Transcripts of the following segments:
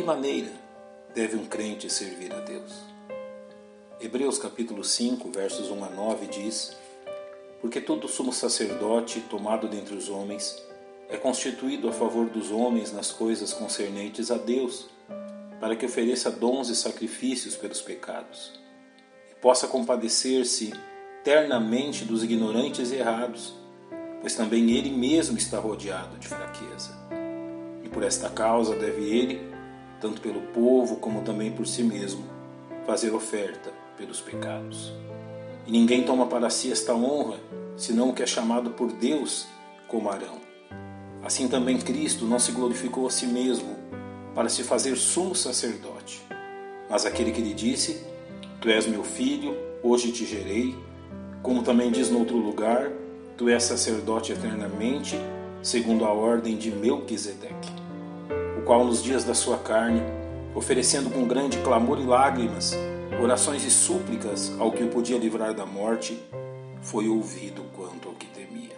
que maneira deve um crente servir a Deus? Hebreus capítulo 5, versos 1 a 9 diz: Porque todo sumo sacerdote tomado dentre os homens é constituído a favor dos homens nas coisas concernentes a Deus, para que ofereça dons e sacrifícios pelos pecados, e possa compadecer-se ternamente dos ignorantes e errados, pois também ele mesmo está rodeado de fraqueza. E por esta causa deve ele, tanto pelo povo como também por si mesmo, fazer oferta pelos pecados. E ninguém toma para si esta honra, senão o que é chamado por Deus como Arão. Assim também Cristo não se glorificou a si mesmo para se fazer sumo sacerdote, mas aquele que lhe disse: Tu és meu filho, hoje te gerei, como também diz no outro lugar: Tu és sacerdote eternamente, segundo a ordem de Melquisedeque, qual nos dias da sua carne, oferecendo com grande clamor e lágrimas, orações e súplicas ao que o podia livrar da morte, foi ouvido quanto ao que temia.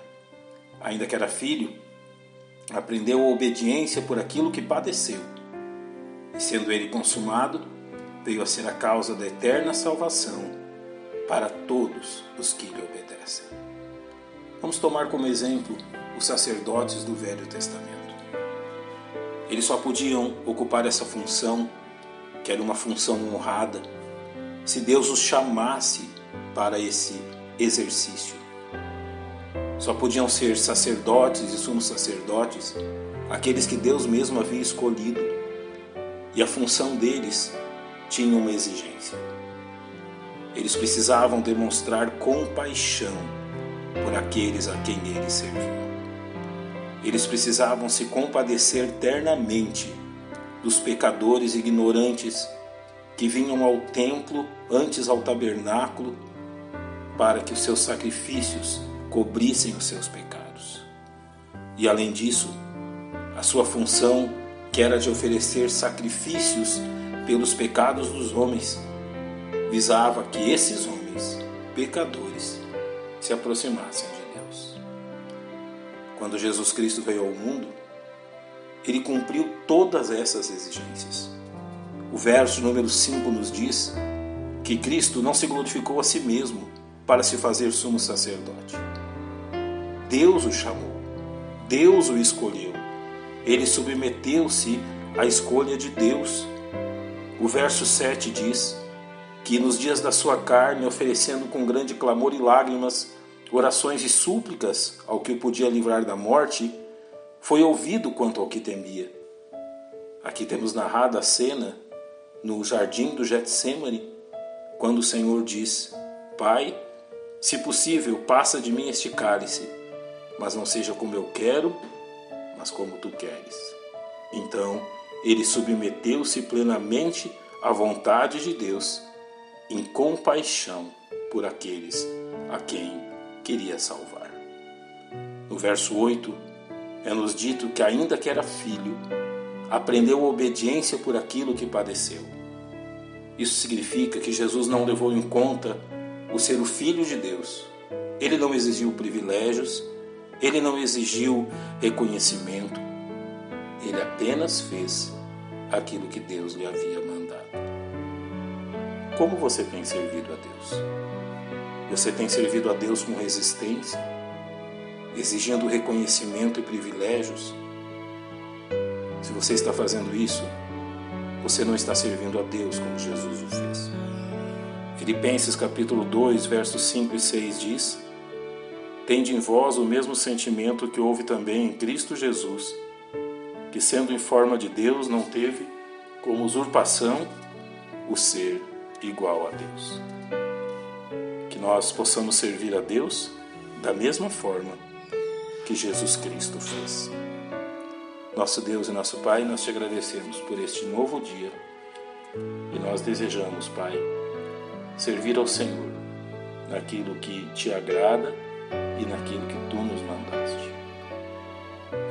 Ainda que era filho, aprendeu a obediência por aquilo que padeceu. E sendo ele consumado, veio a ser a causa da eterna salvação para todos os que lhe obedecem. Vamos tomar como exemplo os sacerdotes do Velho Testamento. Eles só podiam ocupar essa função, que era uma função honrada, se Deus os chamasse para esse exercício. Só podiam ser sacerdotes e sumos sacerdotes aqueles que Deus mesmo havia escolhido, e a função deles tinha uma exigência. Eles precisavam demonstrar compaixão por aqueles a quem eles serviam. Eles precisavam se compadecer ternamente dos pecadores ignorantes que vinham ao templo, antes ao tabernáculo, para que os seus sacrifícios cobrissem os seus pecados. E além disso, a sua função, que era de oferecer sacrifícios pelos pecados dos homens, visava que esses homens, pecadores, se aproximassem de Deus. Quando Jesus Cristo veio ao mundo, ele cumpriu todas essas exigências. O verso número 5 nos diz que Cristo não se glorificou a si mesmo para se fazer sumo sacerdote. Deus o chamou, Deus o escolheu, ele submeteu-se à escolha de Deus. O verso 7 diz que nos dias da sua carne, oferecendo com grande clamor e lágrimas orações e súplicas ao que o podia livrar da morte, foi ouvido quanto ao que temia. Aqui temos narrada a cena no jardim do Getsemane, quando o Senhor diz: Pai, se possível, passa de mim este cálice mas não seja como eu quero, mas como tu queres. Então, ele submeteu-se plenamente à vontade de Deus, em compaixão por aqueles a quem queria salvar. No verso 8, é-nos dito que, ainda que era filho, aprendeu obediência por aquilo que padeceu. Isso significa que Jesus não levou em conta o ser o filho de Deus. Ele não exigiu privilégios, ele não exigiu reconhecimento, ele apenas fez aquilo que Deus lhe havia mandado. Como você tem servido a Deus? Você tem servido a Deus com resistência, exigindo reconhecimento e privilégios? Se você está fazendo isso, você não está servindo a Deus como Jesus o fez. Filipenses capítulo 2, versos 5 e 6 diz: Tende em vós o mesmo sentimento que houve também em Cristo Jesus, que, sendo em forma de Deus, não teve como usurpação o ser igual a Deus. Nós possamos servir a Deus da mesma forma que Jesus Cristo fez. Nosso Deus e nosso Pai, nós te agradecemos por este novo dia e nós desejamos, Pai, servir ao Senhor naquilo que te agrada e naquilo que tu nos mandaste.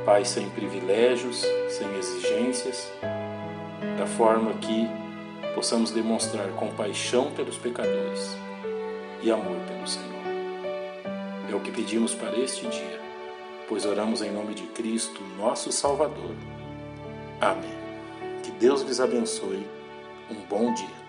Pai, sem privilégios, sem exigências, da forma que possamos demonstrar compaixão pelos pecadores e amor pelo Senhor. É o que pedimos para este dia, pois oramos em nome de Cristo, nosso Salvador. Amém. Deus lhes abençoe. Um bom dia.